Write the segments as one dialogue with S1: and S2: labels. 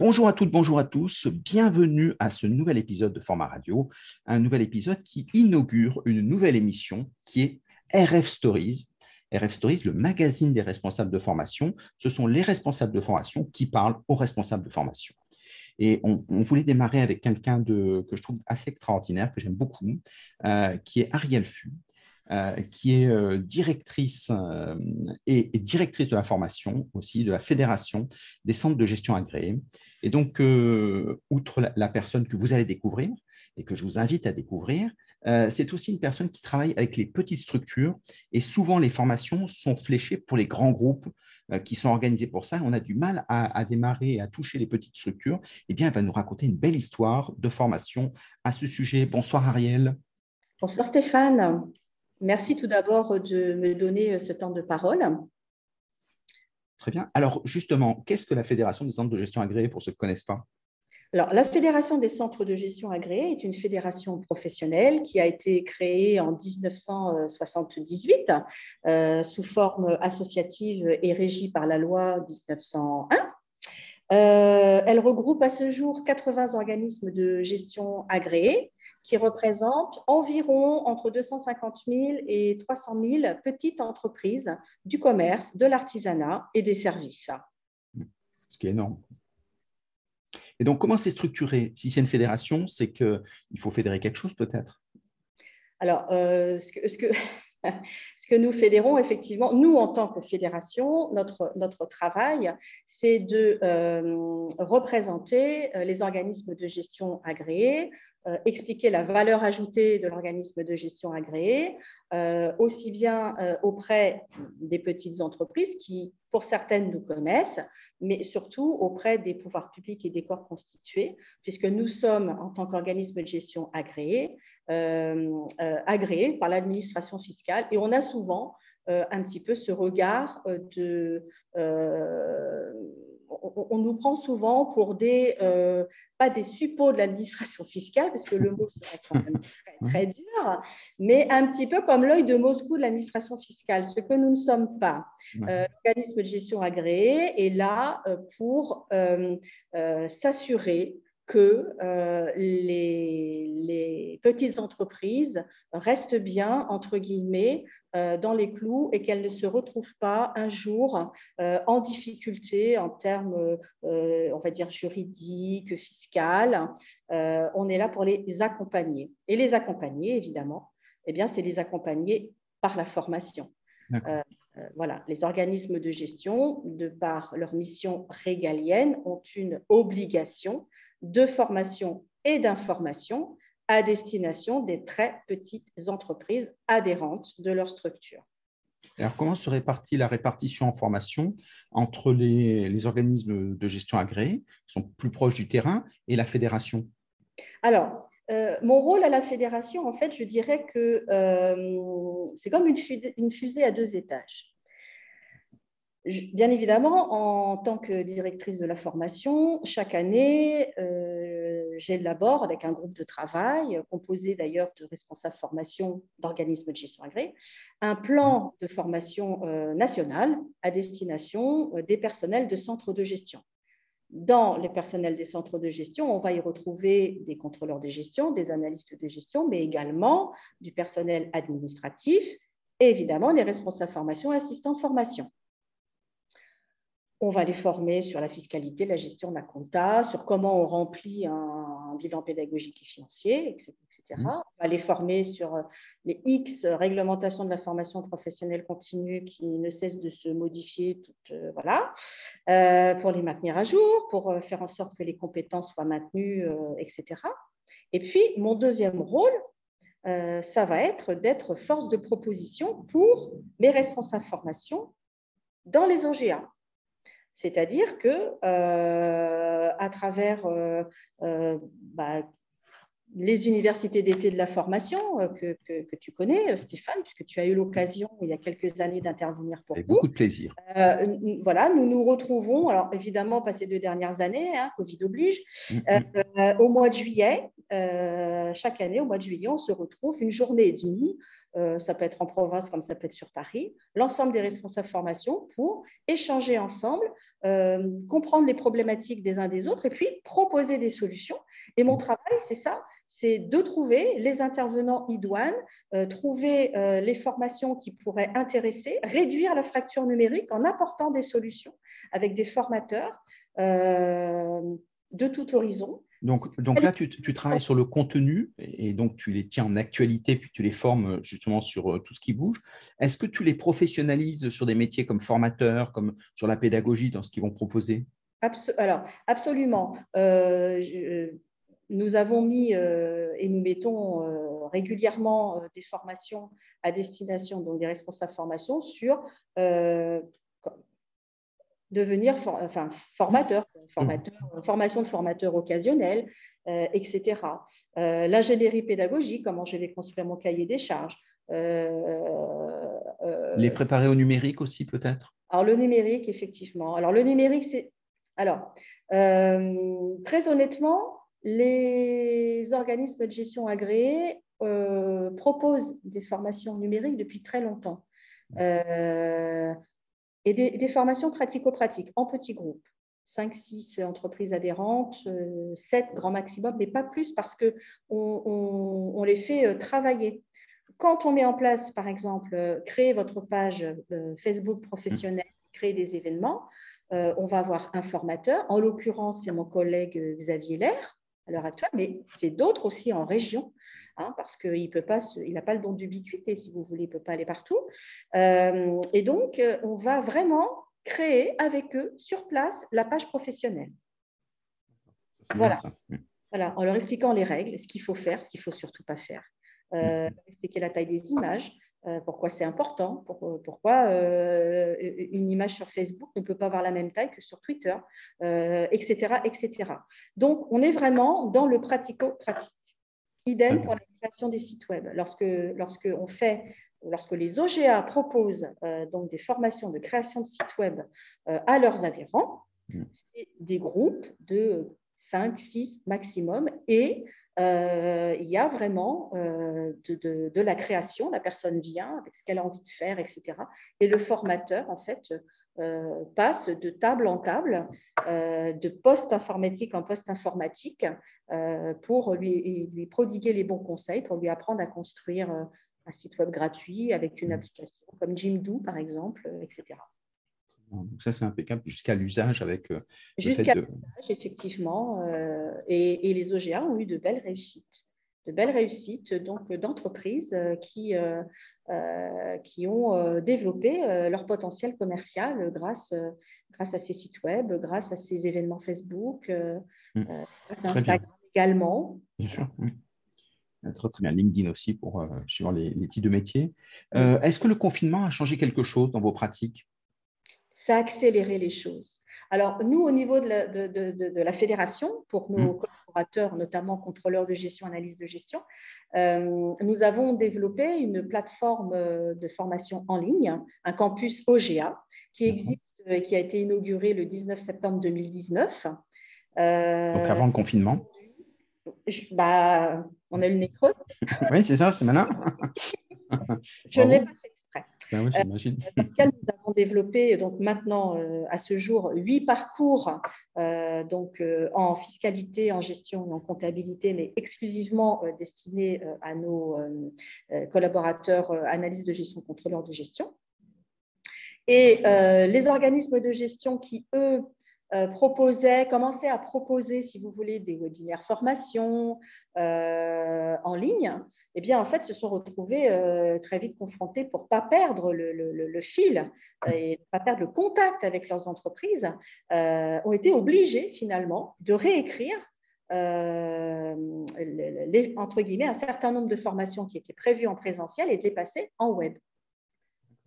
S1: Bonjour à toutes, bonjour à tous, bienvenue à ce nouvel épisode de Format Radio, un nouvel épisode qui inaugure une nouvelle émission qui est RF Stories. RF Stories, le magazine des responsables de formation, ce sont les responsables de formation qui parlent aux responsables de formation. Et on, voulait démarrer avec quelqu'un que je trouve assez extraordinaire, que j'aime beaucoup, euh, qui est Ariel Fu, euh, qui est euh, directrice euh, et, directrice de la formation aussi de la Fédération des centres de gestion agréés. Et donc, outre la, personne que vous allez découvrir et que je vous invite à découvrir, c'est aussi une personne qui travaille avec les petites structures et souvent les formations sont fléchées pour les grands groupes qui sont organisés pour ça. On a du mal à, à démarrer et à toucher les petites structures. Eh bien, elle va nous raconter une belle histoire de formation à ce sujet. Bonsoir Ariel.
S2: Bonsoir Stéphane. Merci tout d'abord de me donner euh, ce temps de parole.
S1: Très bien. Alors justement, qu'est-ce que la Fédération des centres de gestion agréés pour ceux qui ne connaissent pas?
S2: Alors, la Fédération des centres de gestion agréés est une fédération professionnelle qui a été créée en 1978 euh, sous forme associative et régie par la loi 1901. Euh, elle regroupe à ce jour 80 organismes de gestion agréés qui représentent environ entre 250 000 et 300 000 petites entreprises du commerce, de l'artisanat et des services.
S1: Ce qui est énorme. Et donc, comment c'est structuré? Si c'est une fédération, c'est qu'il faut fédérer quelque chose peut-être?
S2: Alors, euh, ce, que, ce, que, ce que nous fédérons, effectivement, nous, en tant que fédération, notre, travail, c'est de euh, représenter euh, les organismes de gestion agréés, expliquer la valeur ajoutée de l'organisme de gestion agréé, aussi bien auprès des petites entreprises qui, pour certaines, nous connaissent, mais surtout auprès des pouvoirs publics et des corps constitués, puisque nous sommes, en tant qu'organisme de gestion agréé, agréés par l'administration fiscale et on a souvent un petit peu ce regard de on, nous prend souvent pour des, euh, pas des suppôts de l'administration fiscale, parce que le mot serait quand même très, dur, mais un petit peu comme l'œil de Moscou de l'administration fiscale, ce que nous ne sommes pas. Euh, L'organisme de gestion agréé est là euh, pour s'assurer que les, petites entreprises restent bien, entre guillemets, euh, dans les clous et qu'elles ne se retrouvent pas un jour euh, en difficulté en termes, euh, on va dire, juridiques, fiscales. on est là pour les accompagner. Et les accompagner, évidemment, eh bien, c'est les accompagner par la formation. voilà, les organismes de gestion, de par leur mission régalienne, ont une obligation de formation et d'information à destination des très petites entreprises adhérentes de leur structure.
S1: Alors, comment se répartit la répartition en formation entre les, organismes de gestion agréés, qui sont plus proches du terrain, et la fédération?
S2: Alors, euh, mon rôle à la fédération, en fait, je dirais que euh, c'est comme une fusée, à deux étages. Bien évidemment, en tant que directrice de la formation, chaque année, euh, j'élabore avec un groupe de travail, composé d'ailleurs de responsables formation d'organismes de gestion agréés, un plan de formation euh, national à destination euh, des personnels de centres de gestion. Dans les personnels des centres de gestion, on va y retrouver des contrôleurs de gestion, des analystes de gestion, mais également du personnel administratif et évidemment les responsables formation et assistants de formation. On va les former sur la fiscalité, la gestion de la compta, sur comment on remplit un, bilan pédagogique et financier, etc. Mmh. On va les former sur euh, les X réglementations de la formation professionnelle continue qui ne cessent de se modifier, euh, voilà, euh, pour les maintenir à jour, pour faire en sorte que les compétences soient maintenues, etc. Et puis, mon deuxième rôle, ça va être d'être force de proposition pour mes responsables formation dans les OGA. C'est-à-dire que euh, à travers euh, euh, bah, les universités d'été de la formation que, tu connais, Stéphane, puisque tu as eu l'occasion il y a quelques années d'intervenir pour
S1: Avec beaucoup de plaisir.
S2: voilà, nous nous retrouvons, alors évidemment, passé deux dernières années, hein, Covid oblige, mm, mm. au mois de juillet chaque année, au mois de juillet, on se retrouve une journée et demie, ça peut être en province comme ça peut être sur Paris, l'ensemble des responsables formation pour échanger ensemble, comprendre les problématiques des uns des autres et puis proposer des solutions. Et mon travail, c'est ça, c'est de trouver les intervenants idoines, euh, trouver euh, les formations qui pourraient intéresser, réduire la fracture numérique en apportant des solutions avec des formateurs euh, de tout horizon.
S1: Donc, donc là, tu, travailles sur le contenu et donc tu les tiens en actualité, puis tu les formes justement sur tout ce qui bouge. Est-ce que tu les professionnalises sur des métiers comme formateur, comme sur la pédagogie, dans ce qu'ils vont proposer?
S2: Alors, absolument. Nous avons mis euh, et nous mettons euh, régulièrement euh, des formations à destination donc des responsables formation sur devenir enfin, formateur, formateur formation de formateur occasionnel, etc. L'ingénierie pédagogique, comment je vais construire mon cahier des charges.
S1: Les préparer au numérique aussi peut-être?
S2: Alors le numérique, effectivement. Alors le numérique, c'est... Alors, très honnêtement, les organismes de gestion agréés euh, proposent des formations numériques depuis très longtemps euh, et des, formations pratico-pratiques en petits groupes. 5-6 entreprises adhérentes, 7 euh, grand maximum, mais pas plus parce qu'on on, les fait travailler. Quand on met en place, par exemple, créer votre page Facebook professionnelle, créer des événements, on va avoir un formateur. En l'occurrence, c'est mon collègue Xavier Lair, à l'heure actuelle, mais c'est d'autres aussi en région, hein, parce qu'il n'a pas le don d'ubiquité, si vous voulez, il ne peut pas aller partout. Euh, et donc, euh, on va vraiment créer avec eux, sur place, la page professionnelle. Voilà. voilà, en leur expliquant les règles, ce qu'il faut faire, ce qu'il ne faut surtout pas faire. Euh, expliquer la taille des images, pourquoi c'est important, pourquoi euh, une image sur Facebook ne peut pas avoir la même taille que sur Twitter, etc., euh, etc. Donc, on est vraiment dans le pratico-pratique. Idem pour la création des sites web. Lorsque, lorsque, on fait, lorsque les OGA proposent donc des formations de création de sites web à leurs adhérents, mm. c'est des groupes de 5, 6 maximum et euh, il y a vraiment euh, de, la création, la personne vient avec ce qu'elle a envie de faire, etc. Et le formateur, en fait, euh, passe de table en table, de poste informatique en poste informatique, pour lui, lui, prodiguer les bons conseils, pour lui apprendre à construire un site web gratuit avec une mmh. application comme Jimdo, par exemple, etc.
S1: Donc ça, c'est impeccable jusqu'à l'usage avec. Euh,
S2: jusqu'à l'usage, effectivement. Euh, et, les OGA ont eu de belles réussites. De belles réussites donc d'entreprises euh, qui, qui ont développé leur potentiel commercial grâce, grâce à ces sites web, grâce à ces événements Facebook, mmh. grâce à Instagram également.
S1: Bien sûr, oui. Très, très bien. LinkedIn aussi pour suivre les, les, types de métiers. Est-ce que le confinement a changé quelque chose dans vos pratiques?
S2: Ça a accéléré les choses. Alors, nous, au niveau de la, de, la fédération, pour nos mmh. collaborateurs, notamment contrôleurs de gestion, analyse de gestion, euh, nous avons développé une plateforme euh, de formation en ligne, un campus OGA, qui existe et qui a été inauguré le 19 septembre 2019.
S1: Euh, Donc, avant le confinement
S2: bah, On a le nez creux.
S1: oui, c'est ça, c'est malin.
S2: Je ne l'ai pas fait ben oui, euh, nous avons développé donc maintenant euh, à ce jour huit parcours euh, donc en fiscalité, en gestion et en comptabilité, mais exclusivement destinés à nos collaborateurs analystes de gestion, contrôleurs de gestion. Et les organismes de gestion qui, eux, euh, proposait, commençait à proposer, si vous voulez, des webinaires formation euh, en ligne, eh bien, en fait, se sont retrouvés euh, très vite confrontés pour ne pas perdre le, fil et ne pas perdre le contact avec leurs entreprises, ont été obligés finalement de réécrire les, entre guillemets, un certain nombre de formations qui étaient prévues en présentiel et de les passer en web.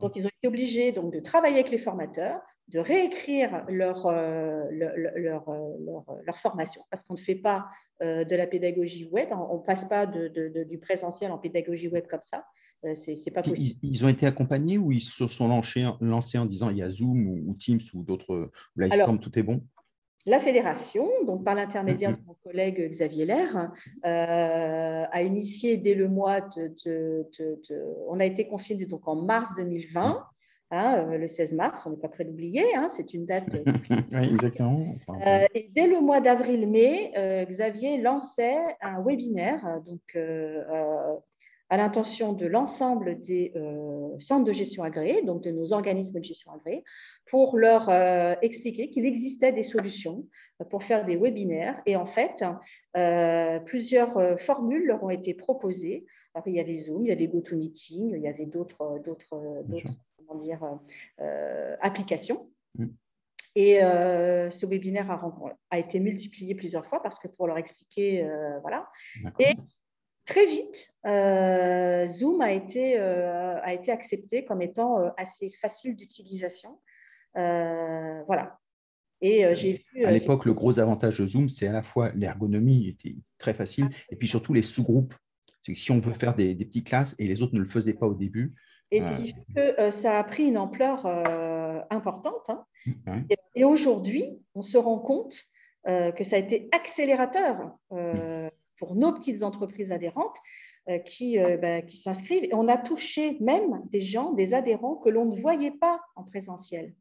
S2: Donc, ils ont été obligés donc, de travailler avec les formateurs, de réécrire leur, euh, leur, euh, leur, formation, parce qu'on ne fait pas euh, de la pédagogie web, on ne passe pas de, du présentiel en pédagogie web comme ça. c'est pas possible.
S1: Ils, ont été accompagnés ou ils se sont lancés, lancés en disant il y a Zoom ou, Teams ou d'autres, Livestorm, tout est bon?
S2: la fédération, donc par l'intermédiaire de mon collègue Xavier Lair, a initié dès le mois de, On a été confiné donc en mars 2020. Hein, le 16 mars, on n'est pas prêt d'oublier, hein, c'est une date.
S1: oui, exactement.
S2: et dès le mois d'avril-mai, Xavier lançait un webinaire donc, à l'intention de l'ensemble des euh, centres de gestion agréés, donc de nos organismes de gestion agréés, pour leur euh, expliquer qu'il existait des solutions pour faire des webinaires. Et en fait, euh, plusieurs formules leur ont été proposées. Alors, il y avait Zoom, il y avait GoToMeeting, il y avait d'autres, comment dire, applications. Mm. Et ce webinaire a, a, été multiplié plusieurs fois parce que pour leur expliquer, voilà. Et Très vite, euh, Zoom a été, euh, a été accepté comme étant euh, assez facile d'utilisation. voilà.
S1: Et j'ai vu. À l'époque, le gros avantage de Zoom, c'est à la fois l'ergonomie était très facile, et puis surtout les sous-groupes. C'est que si on veut faire des, petites classes et les autres ne le faisaient pas au début.
S2: Et ce qui fait que ça a pris une ampleur importante. Hein. Et, aujourd'hui, on se rend compte que ça a été accélérateur pour nos petites entreprises adhérentes euh, qui, euh, ben, qui s'inscrivent. Et on a touché même des gens, des adhérents que l'on ne voyait pas en présentiel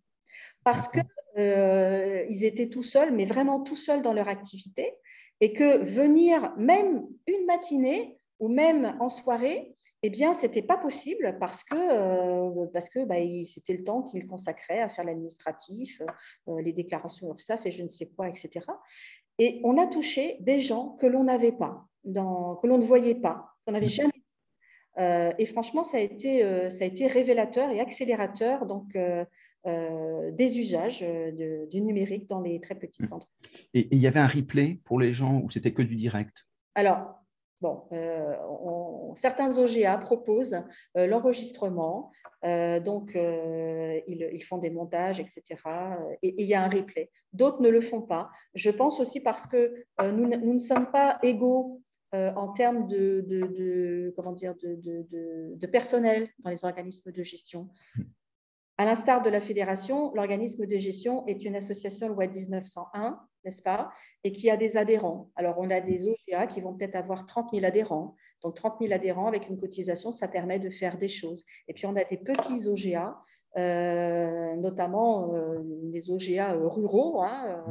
S2: parce qu'ils euh, étaient tout seuls, mais vraiment tout seuls dans leur activité, et que venir même une matinée ou même en soirée, eh bien, ce n'était pas possible parce que, parce que bah, c'était le temps qu'ils consacraient à faire l'administratif, les déclarations URSAF et je ne sais quoi, etc. Et on a touché des gens que l'on n'avait pas, que l'on ne voyait pas, qu'on n'avait jamais euh, et franchement, ça a, été, euh, ça a été révélateur et accélérateur donc, euh, des usages du numérique dans les très petites mmh. entreprises.
S1: Et il y avait un replay pour les gens où c'était que du direct?
S2: Alors, Bon, euh, certains OGA proposent euh, l'enregistrement, euh, donc ils, font des montages, etc. Et, il y a un replay. D'autres ne le font pas. Je pense aussi parce que nous, ne sommes pas égaux en termes de, de, personnel dans les organismes de gestion. À l'instar de la fédération, l'organisme de gestion est une association loi 1901 n'est-ce pas Et qui a des adhérents. Alors, on a des OGA qui vont peut-être avoir 30 000 adhérents. Donc, 30 000 adhérents avec une cotisation, ça permet de faire des choses. Et puis, on a des petits OGA, euh, notamment euh, des OGA euh, ruraux, hein,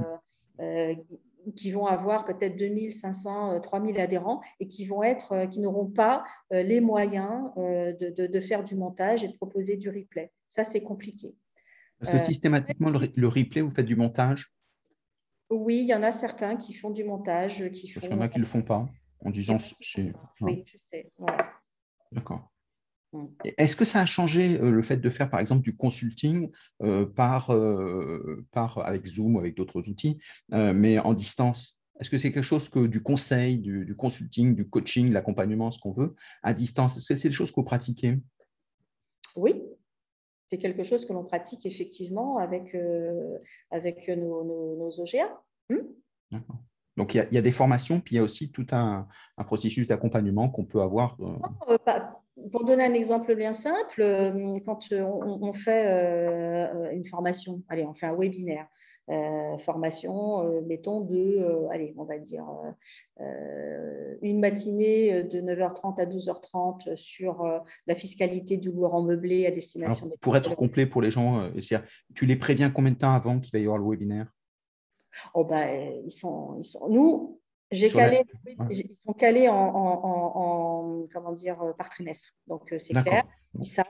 S2: qui vont avoir peut-être 2500, 3000 adhérents et qui vont être, qui n'auront pas les moyens de, de, faire du montage et de proposer du replay. Ça, c'est compliqué.
S1: Parce que systématiquement, le replay, vous faites du montage?
S2: Oui, il y en a certains qui font du montage. Qui
S1: Parce qu'il y en a qui ne le font pas, en disant c'est.
S2: Oui, je sais.
S1: D'accord. Mm. Est-ce que ça a changé euh, le fait de faire, par exemple, du consulting euh, par, euh, par, avec Zoom ou avec d'autres outils, mais en distance? Est-ce que c'est quelque chose que du conseil, du, du consulting, du coaching, l'accompagnement, ce qu'on veut, à distance? Est-ce que c'est des choses que vous pratiquez
S2: Oui, c'est quelque chose que l'on pratique effectivement avec, euh, avec nos, OGA.
S1: Hmm? D'accord. Donc, il y, a, des formations, puis il y a aussi tout un, processus d'accompagnement qu'on peut avoir.
S2: Euh, pour donner un exemple bien simple, euh, quand on, fait une formation, allez, on fait un webinaire, euh, formation, euh, mettons, de, euh, allez, on va dire, une matinée de 9h30 à 12h30 sur la fiscalité du en meublé à destination
S1: des Pour être complet pour les gens, tu les préviens combien de temps avant qu'il va y avoir le webinaire?
S2: Oh ben, ils, sont, ils sont, Nous, j'ai calé, ils sont calés en, en, comment dire, par trimestre. Donc, c'est clair, ils savent.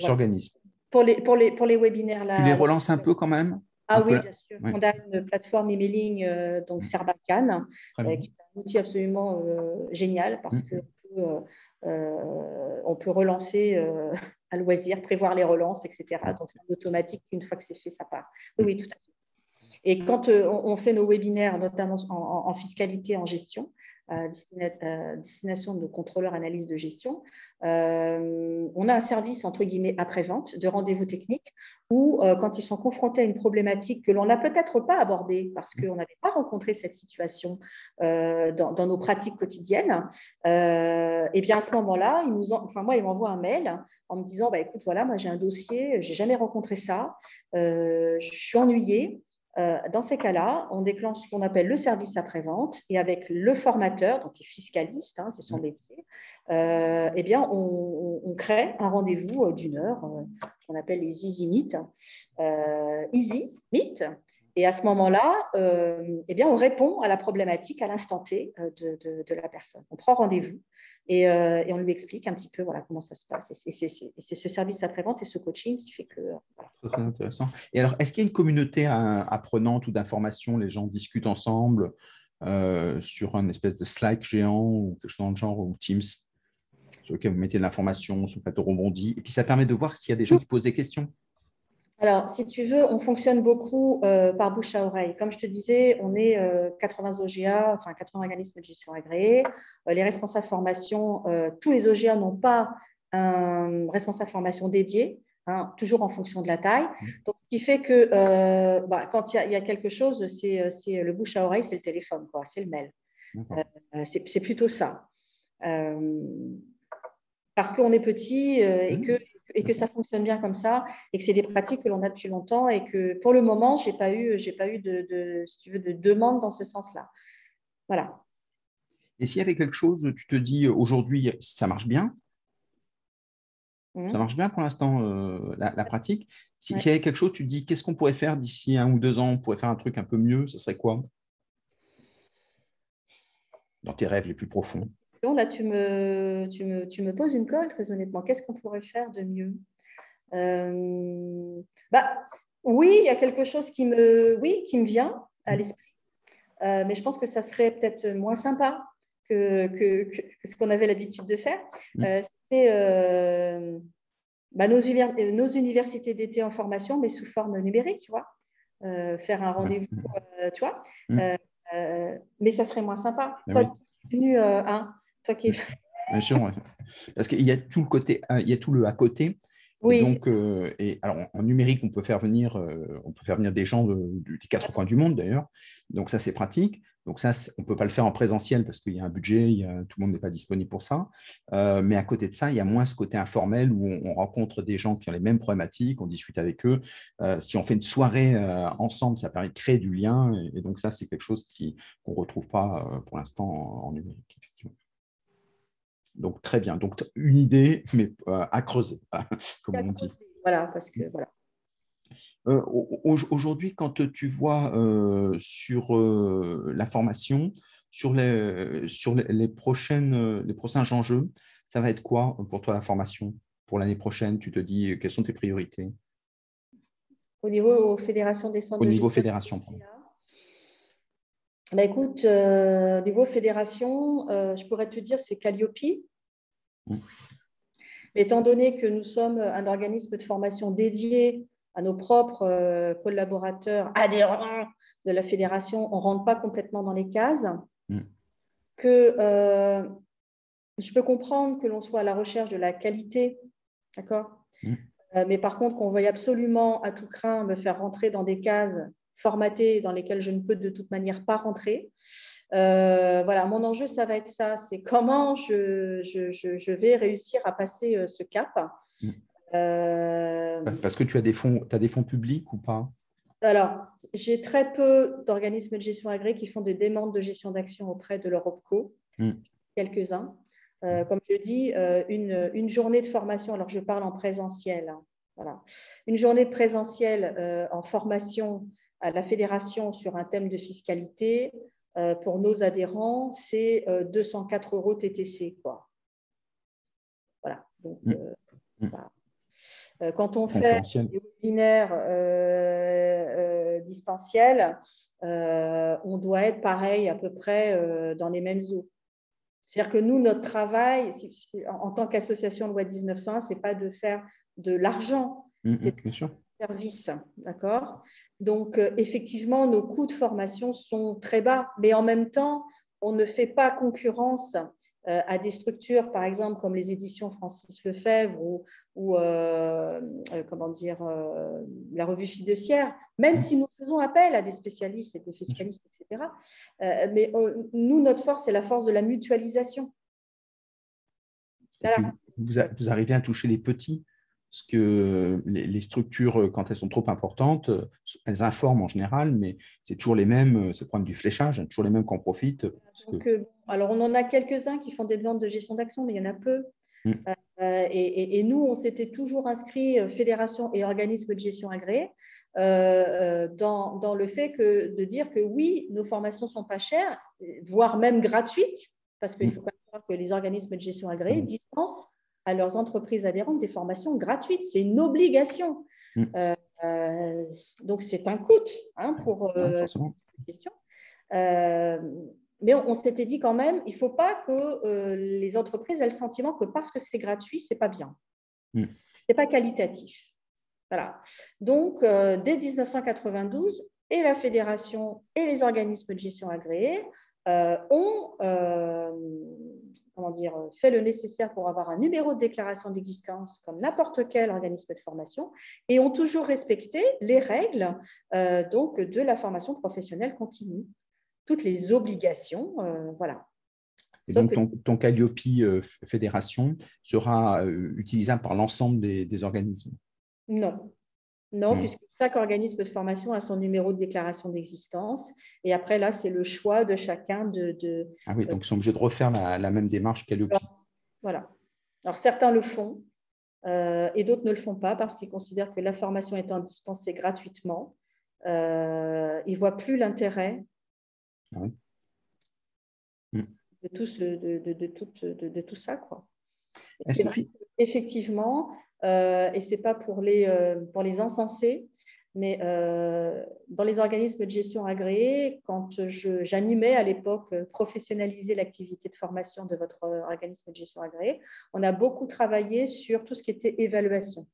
S1: s'organisent.
S2: Pour les, pour, les, pour les webinaires là.
S1: Tu les relances un peu quand même?
S2: Ah oui, bien sûr. On a une plateforme emailing, euh, donc. Serbacan, euh, qui est un outil absolument euh, génial parce mm. qu'on peut, on peut relancer à loisir, prévoir les relances, etc. Donc c'est automatique, une fois que c'est fait, ça part. Oui, oui, tout à fait. Et quand on fait nos webinaires, notamment en fiscalité, en gestion, destination de contrôleurs analyse de gestion, euh, on a un service entre guillemets après-vente de rendez-vous techniques où euh, quand ils sont confrontés à une problématique que l'on n'a peut-être pas abordée parce qu'on n'avait pas rencontré cette situation euh, dans, nos pratiques quotidiennes, et bien à ce moment-là, ils moi, ils m'envoient un mail en me disant bah, écoute, voilà, moi j'ai un dossier, j'ai jamais rencontré ça, je suis ennuyée. Dans ces cas-là, on déclenche ce qu'on appelle le service après-vente et avec le formateur, donc qui est fiscaliste, hein, c'est son métier, eh bien, on, crée un rendez-vous d'une heure qu'on appelle les Easy Meet. easy Meet, et à ce moment-là, euh, eh bien, on répond à la problématique à l'instant T euh, de, la personne. On prend rendez-vous et, euh, on lui explique un petit peu voilà, comment ça se passe. Et c'est ce service après-vente et ce coaching qui fait que.
S1: C'est très intéressant. Et alors, est-ce qu'il y a une communauté apprenante ou d'information Les gens discutent ensemble sur un espèce de Slack géant ou quelque chose dans le genre, ou Teams sur lequel vous mettez de l'information, sur le plateau rebondi. Et puis, ça permet de voir s'il y a des gens qui posent des questions?
S2: Alors, si tu veux, on fonctionne beaucoup euh, par bouche à oreille. Comme je te disais, on est 80 euh, OGA, enfin 80 organismes de gestion agréés. Euh, les responsables formation, tous les OGA n'ont pas un responsable formation dédié, hein, toujours en fonction de la taille. Mmh. Donc, ce qui fait que bah, quand il y, a quelque chose, c'est le bouche à oreille, c'est le téléphone, c'est le mail. c'est plutôt ça. parce qu'on est petit et mmh. que et que ça fonctionne bien comme ça et que c'est des pratiques que l'on a depuis longtemps et que pour le moment, je n'ai pas eu, j'ai pas eu de, si tu veux, de demande dans ce sens-là. Voilà.
S1: Et s'il y avait quelque chose, tu te dis aujourd'hui, ça marche bien? Mmh. Ça marche bien pour l'instant, euh, la, pratique? S'il y avait quelque chose, tu te dis, qu'est-ce qu'on pourrait faire d'ici un ou deux ans? On pourrait faire un truc un peu mieux, ce serait quoi? Dans tes rêves les plus profonds
S2: Là, tu me, tu, me, tu me poses une colle, très honnêtement. Qu'est-ce qu'on pourrait faire de mieux? Euh, bah, Oui, il y a quelque chose qui me, oui, qui me vient à mm. l'esprit, euh, mais je pense que ça serait peut-être moins sympa que, que, ce qu'on avait l'habitude de faire. Mm. Euh, c'est bah, nos, nos, universités d'été en formation, mais sous forme numérique, tu vois. faire un rendez-vous, tu vois. Mm. mais ça serait moins sympa. Toi, tu hein,
S1: Bien sûr, parce qu'il y a tout le côté, il y a tout le à côté. Oui. donc, euh, et alors en numérique, on peut faire venir, euh, on peut faire venir des gens des quatre coins du monde d'ailleurs. Donc ça, c'est pratique. Donc ça, on ne peut pas le faire en présentiel parce qu'il y a un budget, il y a, tout le monde n'est pas disponible pour ça. Euh, mais à côté de ça, il y a moins ce côté informel où on, rencontre des gens qui ont les mêmes problématiques, on discute avec eux. si on fait une soirée ensemble, ça permet de créer du lien. Et, donc ça, c'est quelque chose qu'on ne retrouve pas pour l'instant en numérique. Donc, très bien. Donc, une idée, mais euh, à creuser, comme on dit.
S2: Voilà, parce que voilà.
S1: Euh, aujourd'hui, quand tu vois euh, sur la formation, sur les, sur les, prochaines, les prochains enjeux, ça va être quoi pour toi la formation pour l'année prochaine? Tu te dis quelles sont tes priorités?
S2: Au niveau fédération des centres
S1: Au niveau fédération,
S2: bah, écoute, euh, niveau fédération, je pourrais te dire c'est Calliope. Étant donné que nous sommes un organisme de formation dédié à nos propres euh, collaborateurs adhérents de la fédération, on ne rentre pas complètement dans les cases. Mm. Que euh, je peux comprendre que l'on soit à la recherche de la qualité, d'accord? Mm. euh, Mais par contre, qu'on veuille absolument à tout craint me faire rentrer dans des cases formatées dans lesquelles je ne peux de toute manière pas rentrer. Euh, voilà, mon enjeu, ça va être ça, c'est comment je, je, vais réussir à passer euh, ce cap. Mm.
S1: Euh, parce que tu as des fonds, as des fonds publics ou pas?
S2: Alors, j'ai très peu d'organismes de gestion agréés qui font des demandes de gestion d'action auprès de leur OPCO, mm. quelques-uns. Mm. comme je dis, une, une, journée de formation, alors je parle en présentiel, hein, voilà. une journée de présentiel en formation à la fédération sur un thème de fiscalité, euh, pour nos adhérents, c'est 204 euh, euros TTC. Quoi. Voilà. Donc, mm. Euh, mm. quand on fait des webinaires distanciels, on doit être pareil à peu près dans les mêmes eaux. C'est-à-dire que nous, notre travail, en tant qu'association de loi 1901, ce n'est pas de faire de l'argent,
S1: mm, c'est
S2: service, d'accord? Donc, euh, effectivement, nos coûts de formation sont très bas, mais en même temps, on ne fait pas concurrence euh, à des structures, par exemple, comme les éditions Francis Lefebvre ou, euh, comment dire, la revue fiduciaire, même si nous faisons appel à des spécialistes et des fiscalistes, etc. mais nous, notre force, c'est la force de la mutualisation.
S1: vous, arrivez à toucher les petits Parce que les, structures, quand elles sont trop importantes, elles informent en général, mais c'est toujours les mêmes, c'est le problème du fléchage, toujours les mêmes qui en profitent.
S2: alors, on en a quelques-uns qui font des demandes de gestion d'action, mais il y en a peu. Mm. et, nous, on s'était toujours inscrit, fédération et organismes de gestion agréés, dans, dans, le fait que, de dire que oui, nos formations ne sont pas chères, voire même gratuites, parce qu'il mm. faut quand même savoir que les organismes de gestion agréés mm. dispensent à leurs entreprises adhérentes des formations gratuites. C'est une obligation. Mm. Euh, euh, donc, c'est un coût hein, pour euh, cette question. mais on, s'était dit quand même, il ne faut pas que les entreprises aient le sentiment que parce que c'est gratuit, ce n'est pas bien. Ce n'est pas qualitatif. Voilà. Donc, dès 1992, et la fédération et les organismes de gestion agréés ont comment dire, fait le nécessaire pour avoir un numéro de déclaration d'existence comme n'importe quel organisme de formation et ont toujours respecté les règles euh, donc de la formation professionnelle continue, toutes les obligations, euh, voilà.
S1: Et donc, ton, Calliope euh, Fédération sera utilisable par l'ensemble des, organismes?
S2: Non, non, hmm. puisque chaque organisme de formation a son numéro de déclaration d'existence. Et après, là, c'est le choix de chacun de.
S1: ah oui, donc ils sont obligés de refaire la, même démarche qu'Aliopi.
S2: Voilà. Alors, certains le font euh, et d'autres ne le font pas parce qu'ils considèrent que la formation étant dispensée gratuitement, euh, ils ne voient plus l'intérêt ah de, tout de, tout, ça. Quoi. Effectivement, euh, et ce n'est pas pour les, euh, pour les encenser, mais euh, dans les organismes de gestion agréés, quand j'animais à l'époque professionnaliser l'activité de formation de votre organisme de gestion agréé, on a beaucoup travaillé sur tout ce qui était évaluation.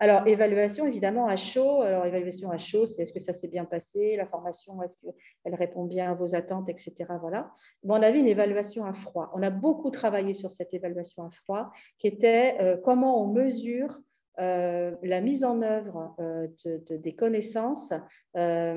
S2: Alors, évaluation, évidemment, à chaud. Alors, évaluation à chaud, c'est est-ce que ça s'est bien passé? La formation, est-ce qu'elle répond bien à vos attentes, etc. Voilà. on avait une évaluation à froid. On a beaucoup travaillé sur cette évaluation à froid, qui était euh, comment on mesure euh, la mise en œuvre euh, des connaissances et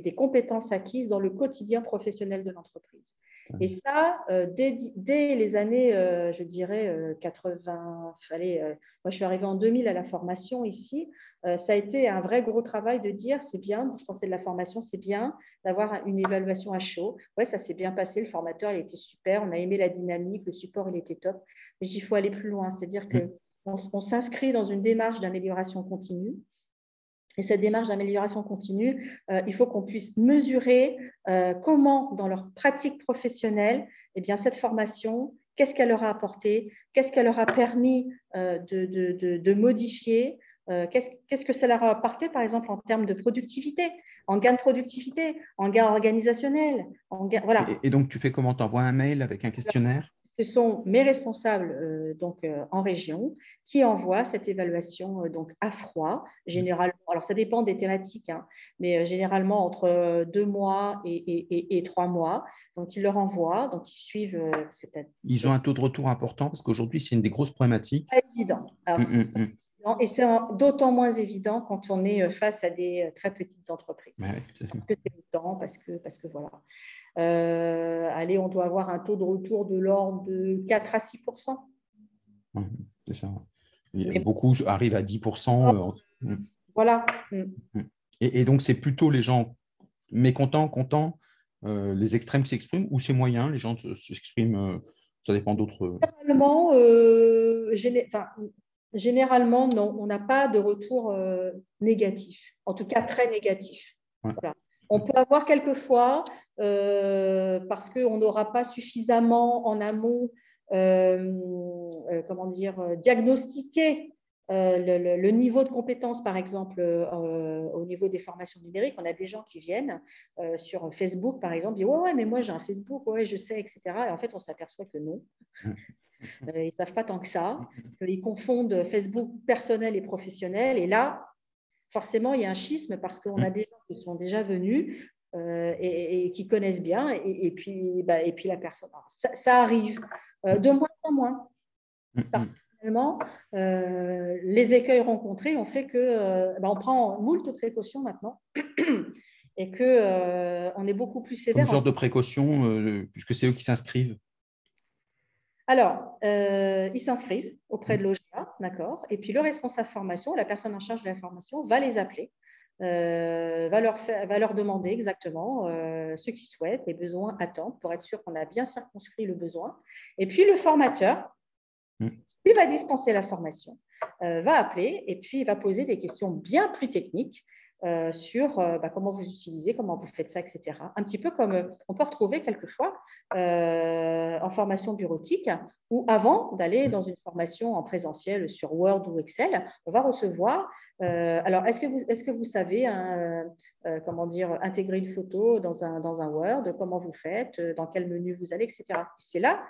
S2: des compétences acquises dans le quotidien professionnel de l'entreprise. Et ça, euh, dès, les années, euh, je dirais, 80, euh, fallait, moi je suis arrivée en 2000 à la formation ici, ça a été un vrai gros travail de dire c'est bien, dispenser de la formation, c'est bien, d'avoir une évaluation à chaud. Ouais, ça s'est bien passé, le formateur, il était super, on a aimé la dynamique, le support, il était top. Mais il faut aller plus loin, c'est-à-dire qu'on mmh. on s'inscrit dans une démarche d'amélioration continue. Et cette démarche d'amélioration continue, euh, il faut qu'on puisse mesurer euh, comment, dans leur pratique professionnelle, eh bien, cette formation, qu'est-ce qu'elle leur a apporté, qu'est-ce qu'elle leur a permis euh, de, modifier, qu'est-ce que ça leur a apporté, par exemple, en termes de productivité, en gain de productivité, en gain organisationnel. En voilà.
S1: et, donc, tu fais comment? Tu envoies un mail avec un questionnaire?
S2: Ce sont mes responsables euh, donc, euh, en région qui envoient cette évaluation euh, donc, à froid, généralement. Alors, ça dépend des thématiques, hein, mais généralement entre deux mois et, et, trois mois. Donc, ils leur envoient, donc ils suivent.
S1: ils ont un taux de retour important parce qu'aujourd'hui, c'est une des grosses problématiques.
S2: Évident. Alors, hum, hum, hum. Et c'est d'autant moins évident quand on est face à des très petites entreprises. parce que c'est le temps, parce que, parce que voilà. Euh, allez, on doit avoir un taux de retour de l'ordre de 4 à 6%
S1: C'est ça. beaucoup arrivent à 10 euh,
S2: mm. Voilà.
S1: Mm. Mm. Et, donc, c'est plutôt les gens mécontents, contents, euh, les extrêmes s'expriment ou c'est moyen, les gens s'expriment, ça dépend d'autres.
S2: Généralement, généralement, non, on n'a pas de retour négatif, en tout cas très négatif. Voilà. On peut avoir quelquefois, euh, parce qu'on n'aura pas suffisamment en amont, euh, euh, comment dire, diagnostiqué le, niveau de compétence, par exemple, au niveau des formations numériques. On a des gens qui viennent sur Facebook, par exemple, disent ouais, mais moi j'ai un Facebook, ouais, je sais, etc. Et en fait, on s'aperçoit que non. ils ne savent pas tant que ça, qu'ils confondent Facebook personnel et professionnel. Et là, forcément, il y a un schisme parce qu'on a mm. des gens qui sont déjà venus euh, et, qui connaissent bien, et, puis, bah, et puis la personne. ça, arrive euh, de moins en moins. Mm, mm. Parce que euh, les écueils rencontrés ont fait que bah, on prend moult précautions maintenant. et qu'on on est beaucoup plus sévère.
S1: Quelle sorte de précautions, puisque c'est eux qui s'inscrivent
S2: Alors, ils s'inscrivent auprès de l'OGA, d'accord Et puis le responsable formation, la personne en charge de la formation, va les appeler euh, va, leur va, leur demander exactement euh, ce qu'ils souhaitent, les besoins, attendent, pour être sûr qu'on a bien circonscrit le besoin. Et puis le formateur. Lui va dispenser la formation, euh, va appeler et puis il va poser des questions bien plus techniques euh, sur euh, bah, comment vous utilisez, comment vous faites ça, etc. Un petit peu comme on peut retrouver quelquefois en formation bureautique, où avant d'aller dans une formation en présentiel sur Word ou Excel, on va recevoir. alors, est-ce que, vous, est que vous savez comment dire, intégrer une photo dans un, dans un Word Comment vous faites Dans quel menu vous allez, etc. C'est là,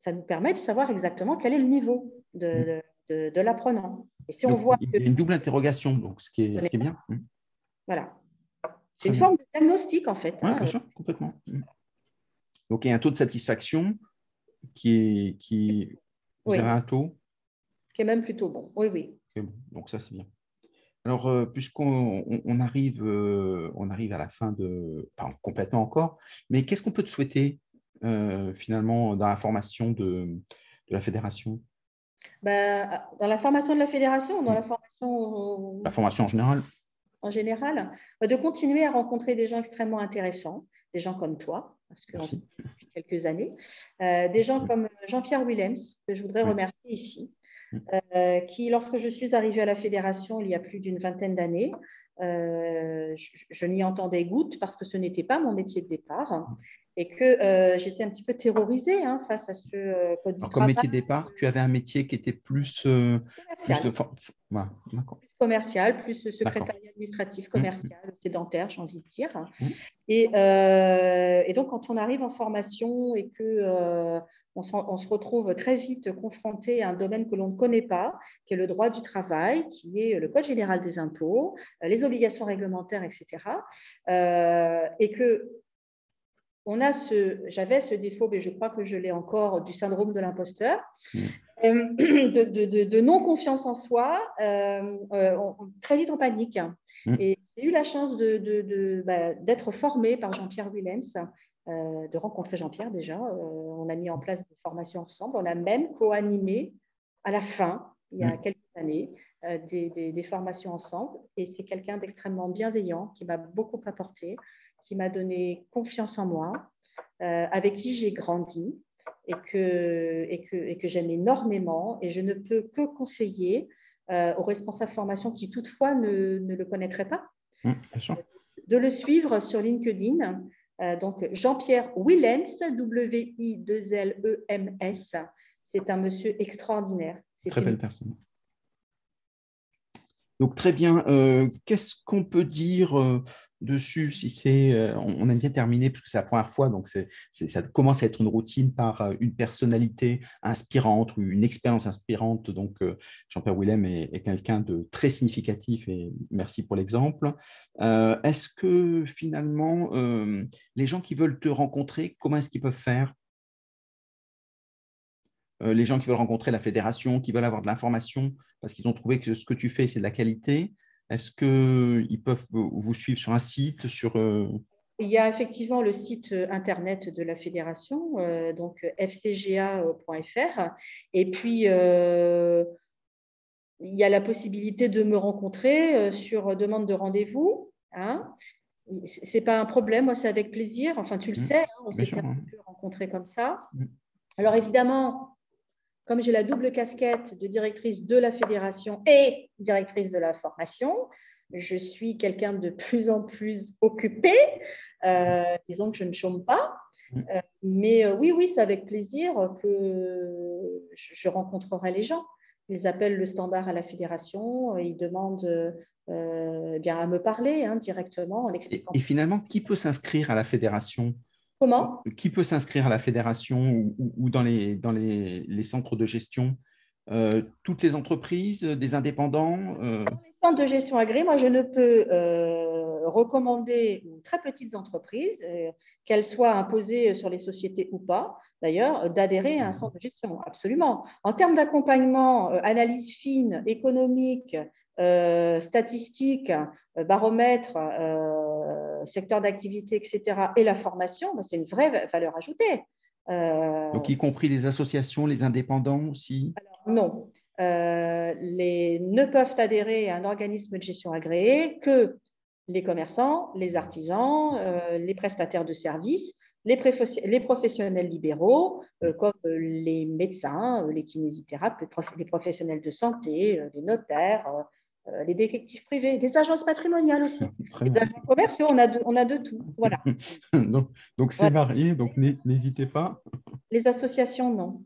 S2: ça nous permet de savoir exactement quel est le niveau de, de, l'apprenant.
S1: Et si on voit il y a une double interrogation, donc ce qui est, ce qui est bien.
S2: Voilà. C'est une forme de diagnostic, en fait.
S1: Oui, hein. bien sûr, complètement. Mm. Donc, il y a un taux de satisfaction qui est. Qui... Vous avez un taux?
S2: Qui est même plutôt bon. Oui, oui.
S1: Donc, ça, c'est bien. Alors, euh, puisqu'on on, arrive, euh, on arrive à la fin de. Enfin, complètement encore, mais qu'est-ce qu'on peut te souhaiter finalement dans la formation de, de la fédération?
S2: Dans la formation de la fédération dans la formation.
S1: La formation en général
S2: en général, bah, de continuer à rencontrer des gens extrêmement intéressants, des gens comme toi, parce que depuis quelques années, euh, des gens comme Jean-Pierre Willems, que je voudrais remercier ici, mm. euh, qui, lorsque je suis arrivée à la fédération il y a plus d'une vingtaine d'années, euh, je, n'y entendais goutte parce que ce n'était pas mon métier de départ mm. Et que j'étais un petit peu terrorisée hein, face à ce
S1: code du Comme métier de départ, tu avais un métier qui était plus, plus de,
S2: commercial, plus secrétariat administratif mmh. commercial, sédentaire, j'ai envie de dire. Mmh. Euh, et, donc, quand on arrive en formation et que euh, on, se, retrouve très vite confronté à un domaine que l'on ne connaît pas, qui est le droit du travail, qui est le Code général des impôts, euh, les obligations réglementaires, etc., et que on a ce, j'avais ce défaut, mais je crois que je l'ai encore, du syndrome de l'imposteur. Mmh. Euh, de, non-confiance en soi, euh, euh, très vite en panique. Mm. Et j'ai eu la chance bah, d'être formée par Jean-Pierre Willems, de rencontrer Jean-Pierre déjà. on a mis en place des formations ensemble. On a même co-animé à la fin, il y a mm. quelques années, des, formations ensemble. Et c'est quelqu'un d'extrêmement bienveillant qui m'a beaucoup apporté, qui m'a donné confiance en moi, avec qui j'ai grandi et que, et que, et que j'aime énormément. Et je ne peux que conseiller euh, aux responsables formation qui toutefois ne, ne le connaîtraient pas, mmh, de le suivre sur LinkedIn. Euh, donc Jean-Pierre Willems, W-I-2-L-E-M-S. C'est un monsieur extraordinaire.
S1: Très belle personne. Donc très bien. Euh, qu'est-ce qu'on peut dire dessus, si c'est, euh, on aime bien terminer parce que c'est la première fois, donc c'est, ça commence à être une routine par euh, une personnalité inspirante ou une expérience inspirante. Donc euh, Jean-Pierre Willem est, quelqu'un de très significatif et merci pour l'exemple. est-ce que finalement, les gens qui veulent te rencontrer, comment est-ce qu'ils peuvent faire? Les gens qui veulent rencontrer la fédération, qui veulent avoir de l'information parce qu'ils ont trouvé que ce que tu fais, c'est de la qualité. Est-ce qu'ils peuvent vous suivre sur un site sur, euh,
S2: Il y a effectivement le site euh, internet de la fédération, euh, donc fcga.fr. Et puis, il y a la possibilité de me rencontrer sur demande de rendez-vous. Hein. Ce n'est pas un problème, moi c'est avec plaisir. Enfin, tu le mmh. sais, hein, on s'est un peu rencontrés comme ça. Mmh. Alors évidemment, comme j'ai la double casquette de directrice de la fédération et directrice de la formation, je suis quelqu'un de plus en plus occupé. Euh, disons que je ne chôme pas. Mm. Euh, mais euh, oui, oui, c'est avec plaisir que je, rencontrerai les gens. Ils appellent le standard à la fédération, ils demandent bien à me parler hein, directement en expliquant.
S1: Et, et finalement, qui peut s'inscrire à la fédération?
S2: Comment?
S1: Qui peut s'inscrire à la fédération ou, dans, les, dans les, centres de gestion? Euh, Toutes les entreprises, des indépendants
S2: euh? Dans les centres de gestion agréés, moi, je ne peux euh, recommander aux très petites entreprises, qu'elles soient imposées sur les sociétés ou pas, d'ailleurs, d'adhérer à un centre de gestion, absolument. En termes d'accompagnement, analyse fine, économique, statistique, baromètre, secteur d'activité, etc., et la formation, ben, c'est une vraie valeur ajoutée.
S1: Donc, y compris les associations, les indépendants aussi?
S2: Non. les, ne peuvent adhérer à un organisme de gestion agréé que les commerçants, les artisans, les prestataires de services les, professionnels libéraux, euh, comme euh, les médecins, euh, les kinésithérapeutes, les, professionnels de santé, les notaires, les détectives privés, les agences patrimoniales aussi, les agents commerciaux, on a de, on a de tout. Voilà.
S1: donc, c'est varié, donc n'hésitez pas.
S2: Les associations, non.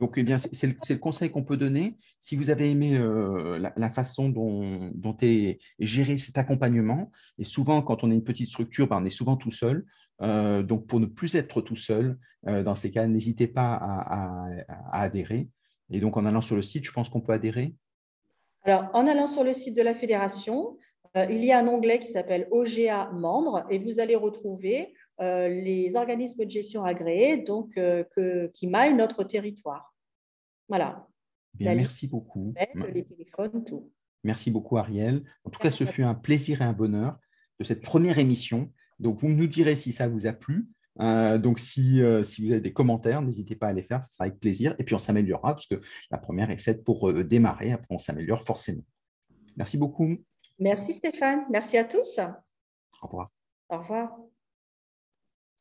S1: Donc, eh bien, c'est le, conseil qu'on peut donner. Si vous avez aimé euh, la, façon dont, est géré cet accompagnement, et souvent, quand on est une petite structure, ben, on est souvent tout seul. Euh, donc, pour ne plus être tout seul, euh, dans ces cas, n'hésitez pas à, adhérer. Et donc, en allant sur le site, je pense qu'on peut adhérer.
S2: Alors, en allant sur le site de la fédération, il y a un onglet qui s'appelle OGA membres et vous allez retrouver les organismes de gestion agréés donc, qui maillent notre territoire. Voilà.
S1: Bien, merci beaucoup.
S2: Les téléphones, tout.
S1: Merci beaucoup, Ariel. En tout cas, ce fut un plaisir et un bonheur de cette première émission. Donc, vous nous direz si ça vous a plu. Euh, donc, si, si, vous avez des commentaires, n'hésitez pas à les faire, ce sera avec plaisir. Et puis, on s'améliorera parce que la première est faite pour démarrer. Après, on s'améliore forcément. Merci beaucoup.
S2: Merci Stéphane. Merci à tous.
S1: Au revoir.
S2: Au revoir.